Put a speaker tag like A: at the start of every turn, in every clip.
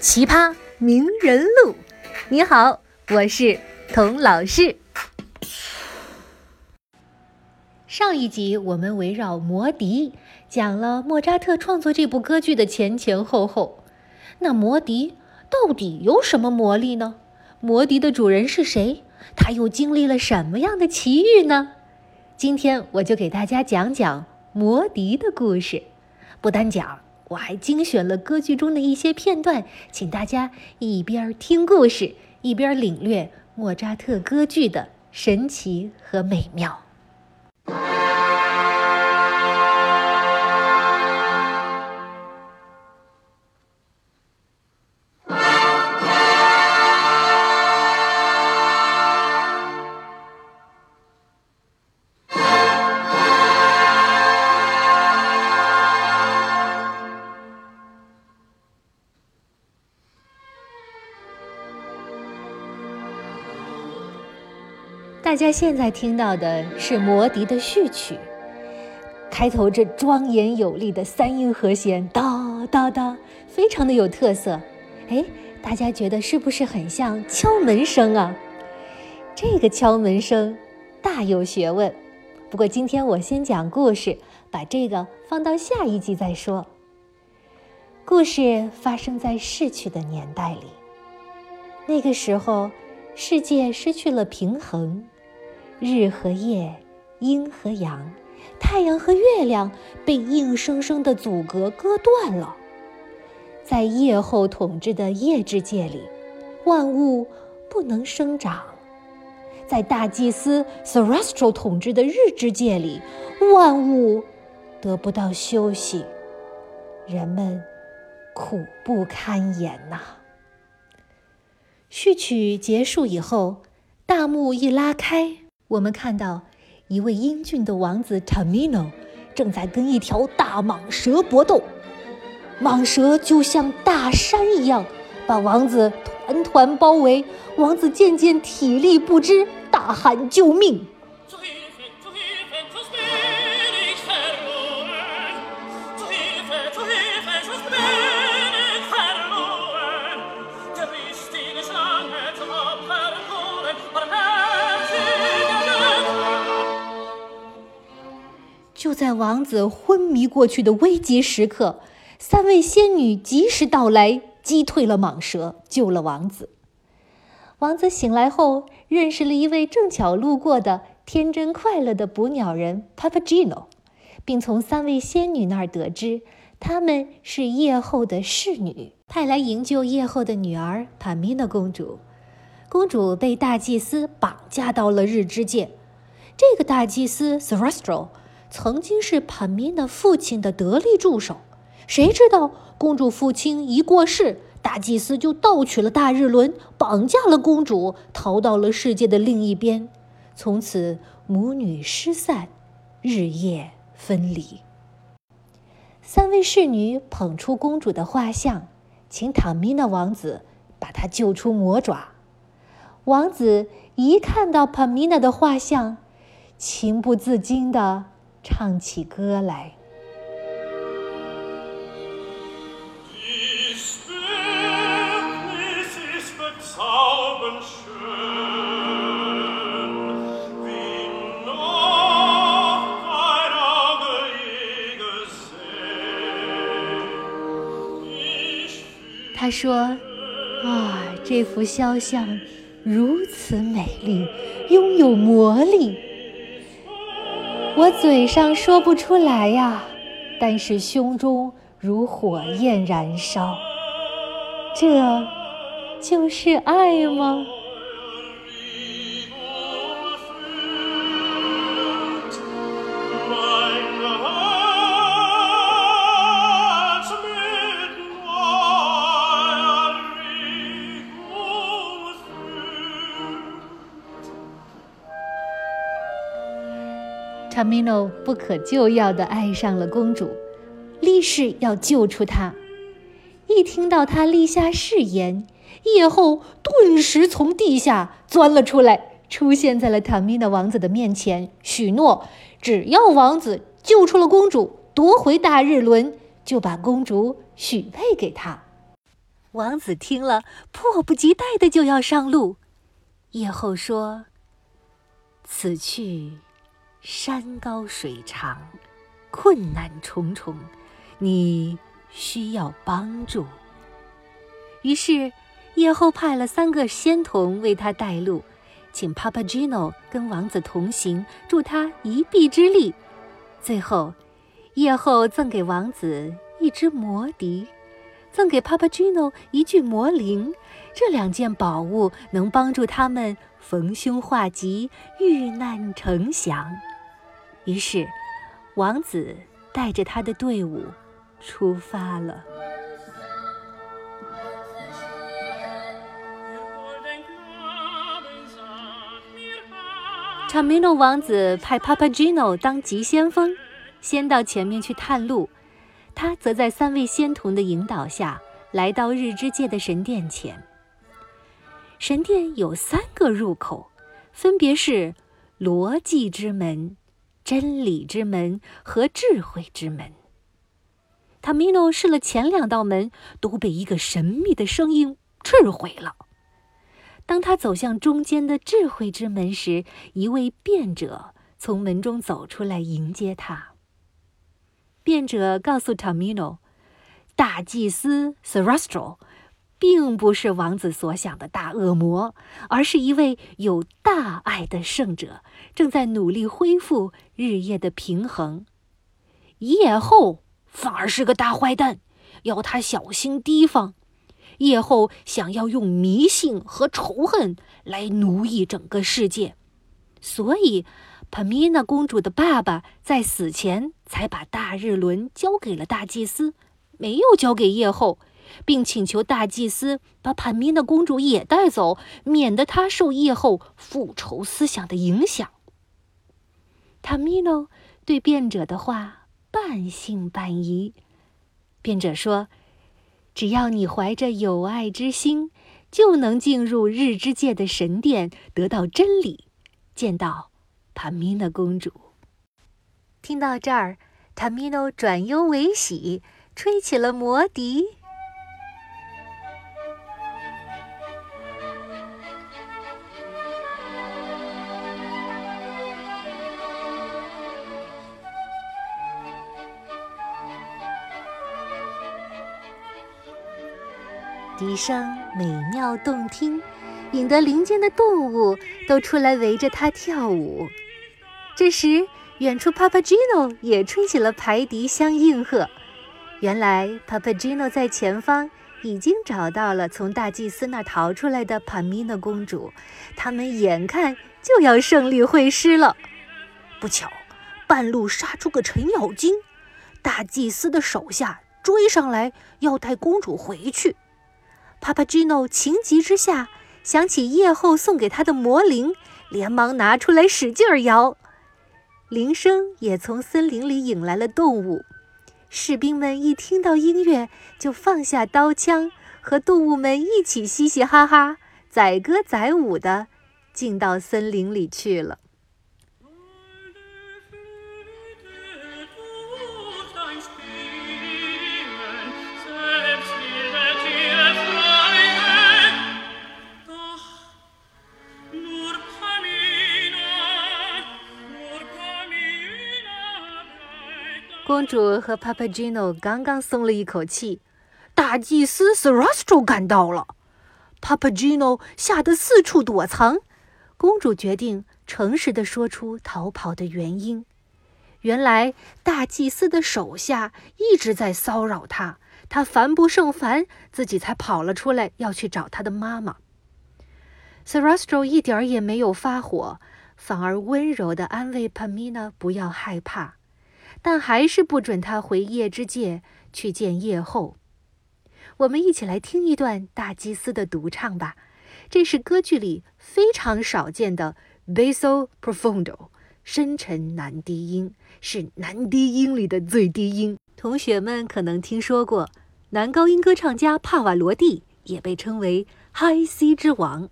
A: 奇葩名人录。你好，我是童老师。上一集我们围绕《魔笛》讲了莫扎特创作这部歌剧的前前后后。那魔笛到底有什么魔力呢？魔笛的主人是谁？他又经历了什么样的奇遇呢？今天我就给大家讲讲魔笛的故事。不单讲。我还精选了歌剧中的一些片段，请大家一边听故事，一边领略莫扎特歌剧的神奇和美妙。大家现在听到的是《魔笛》的序曲，开头这庄严有力的三音和弦，哒哒哒，非常的有特色。哎，大家觉得是不是很像敲门声啊？这个敲门声大有学问。不过今天我先讲故事，把这个放到下一集再说。故事发生在逝去的年代里，那个时候世界失去了平衡。日和夜，阴和阳，太阳和月亮被硬生生的阻隔割断了。在夜后统治的夜之界里，万物不能生长；在大祭司 Celestial 统治的日之界里，万物得不到休息，人们苦不堪言呐。序曲结束以后，大幕一拉开。我们看到一位英俊的王子 Tamino 正在跟一条大蟒蛇搏斗，蟒蛇就像大山一样把王子团团包围，王子渐渐体力不支，大喊救命。在王子昏迷过去的危急时刻，三位仙女及时到来，击退了蟒蛇，救了王子。王子醒来后，认识了一位正巧路过的天真快乐的捕鸟人 Papagino，并从三位仙女那儿得知，她们是夜后的侍女，派来营救夜后的女儿帕米娜公主。公主被大祭司绑架到了日之界，这个大祭司 Celestial。曾经是帕米娜父亲的得力助手，谁知道公主父亲一过世，大祭司就盗取了大日轮，绑架了公主，逃到了世界的另一边。从此母女失散，日夜分离。三位侍女捧出公主的画像，请塔米娜王子把她救出魔爪。王子一看到帕米娜的画像，情不自禁的。唱起歌来。他说：“啊，这幅肖像如此美丽，拥有魔力。”我嘴上说不出来呀，但是胸中如火焰燃烧。这就是爱吗？Tamino 不可救药地爱上了公主，立誓要救出她。一听到他立下誓言，夜后顿时从地下钻了出来，出现在了塔米诺王子的面前，许诺只要王子救出了公主，夺回大日轮，就把公主许配给他。王子听了，迫不及待的就要上路。夜后说：“此去，山高水长，困难重重，你。”需要帮助，于是叶后派了三个仙童为他带路，请 Papagino 跟王子同行，助他一臂之力。最后，叶后赠给王子一只魔笛，赠给 Papagino 一具魔铃。这两件宝物能帮助他们逢凶化吉、遇难成祥。于是，王子带着他的队伍。出发了。查米诺王子派 Papagino 当急先锋，先到前面去探路。他则在三位仙童的引导下，来到日之界的神殿前。神殿有三个入口，分别是罗辑之门、真理之门和智慧之门。塔米诺试了前两道门，都被一个神秘的声音斥毁了。当他走向中间的智慧之门时，一位辩者从门中走出来迎接他。辩者告诉塔米诺，大祭司 Sarastro 并不是王子所想的大恶魔，而是一位有大爱的圣者，正在努力恢复日夜的平衡。夜后。反而是个大坏蛋，要他小心提防。夜后想要用迷信和仇恨来奴役整个世界，所以帕米娜公主的爸爸在死前才把大日轮交给了大祭司，没有交给夜后，并请求大祭司把帕米娜公主也带走，免得她受叶后复仇思想的影响。塔米诺对辩者的话。半信半疑，辩者说：“只要你怀着友爱之心，就能进入日之界的神殿，得到真理，见到帕米娜公主。”听到这儿，塔米诺转忧为喜，吹起了魔笛。声美妙动听，引得林间的动物都出来围着它跳舞。这时，远处 Papagino 也吹起了排笛相应和。原来，Papagino 在前方已经找到了从大祭司那逃出来的帕米娜公主，他们眼看就要胜利会师了。不巧，半路杀出个程咬金，大祭司的手下追上来要带公主回去。帕帕吉诺情急之下，想起夜后送给他的魔铃，连忙拿出来使劲摇。铃声也从森林里引来了动物。士兵们一听到音乐，就放下刀枪，和动物们一起嘻嘻哈哈、载歌载舞的进到森林里去了。主和 Papagino 刚刚松了一口气，大祭司 Sarastro 赶到了。Papagino 吓得四处躲藏。公主决定诚实地说出逃跑的原因。原来大祭司的手下一直在骚扰她，她烦不胜烦，自己才跑了出来，要去找她的妈妈。Sarastro 一点也没有发火，反而温柔地安慰 Pamina 不要害怕。但还是不准他回夜之界去见夜后。我们一起来听一段大祭司的独唱吧，这是歌剧里非常少见的 basso profondo，深沉男低音，是男低音里的最低音。同学们可能听说过，男高音歌唱家帕瓦罗蒂也被称为 High C 之王，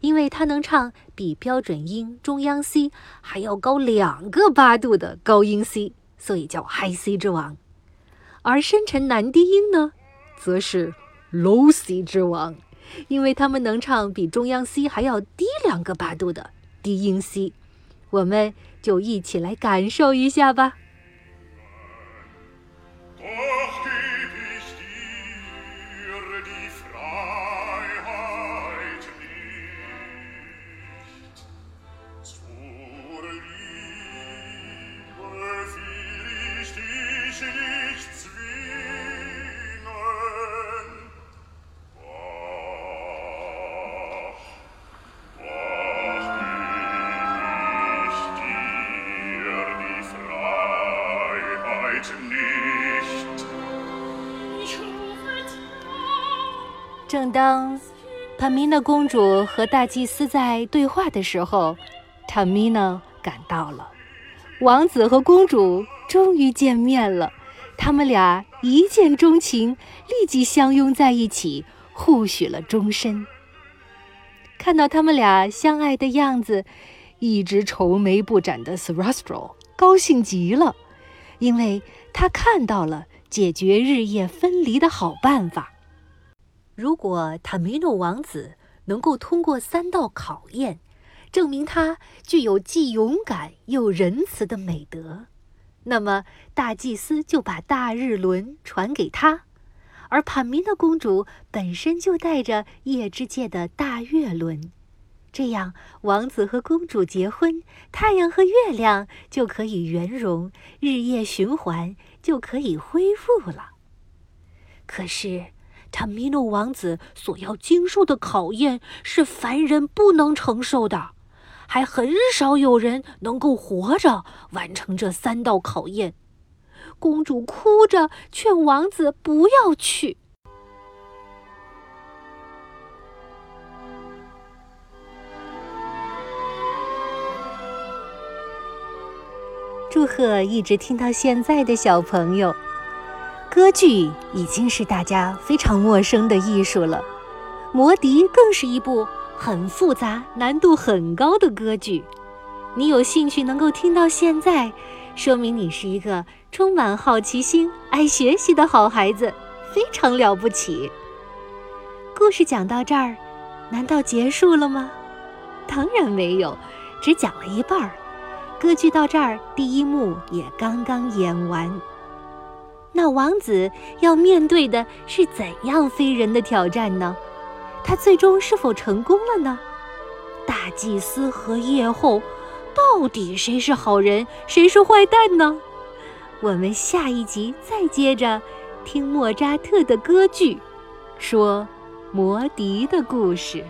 A: 因为他能唱比标准音中央 C 还要高两个八度的高音 C，所以叫 Hi C 之王。而深沉男低音呢，则是 Low C 之王，因为他们能唱比中央 C 还要低两个八度的低音 C。我们就一起来感受一下吧。当帕米娜公主和大祭司在对话的时候，塔米娜赶到了。王子和公主终于见面了，他们俩一见钟情，立即相拥在一起，互许了终身。看到他们俩相爱的样子，一直愁眉不展的 s r a s t r o 高兴极了，因为他看到了解决日夜分离的好办法。如果塔米诺王子能够通过三道考验，证明他具有既勇敢又仁慈的美德，那么大祭司就把大日轮传给他，而帕米诺公主本身就带着夜之界的大月轮，这样王子和公主结婚，太阳和月亮就可以圆融，日夜循环就可以恢复了。可是。塔米诺王子所要经受的考验是凡人不能承受的，还很少有人能够活着完成这三道考验。公主哭着劝王子不要去。祝贺一直听到现在的小朋友。歌剧已经是大家非常陌生的艺术了，《魔笛》更是一部很复杂、难度很高的歌剧。你有兴趣能够听到现在，说明你是一个充满好奇心、爱学习的好孩子，非常了不起。故事讲到这儿，难道结束了吗？当然没有，只讲了一半儿。歌剧到这儿，第一幕也刚刚演完。那王子要面对的是怎样非人的挑战呢？他最终是否成功了呢？大祭司和夜后，到底谁是好人，谁是坏蛋呢？我们下一集再接着听莫扎特的歌剧，说魔笛的故事。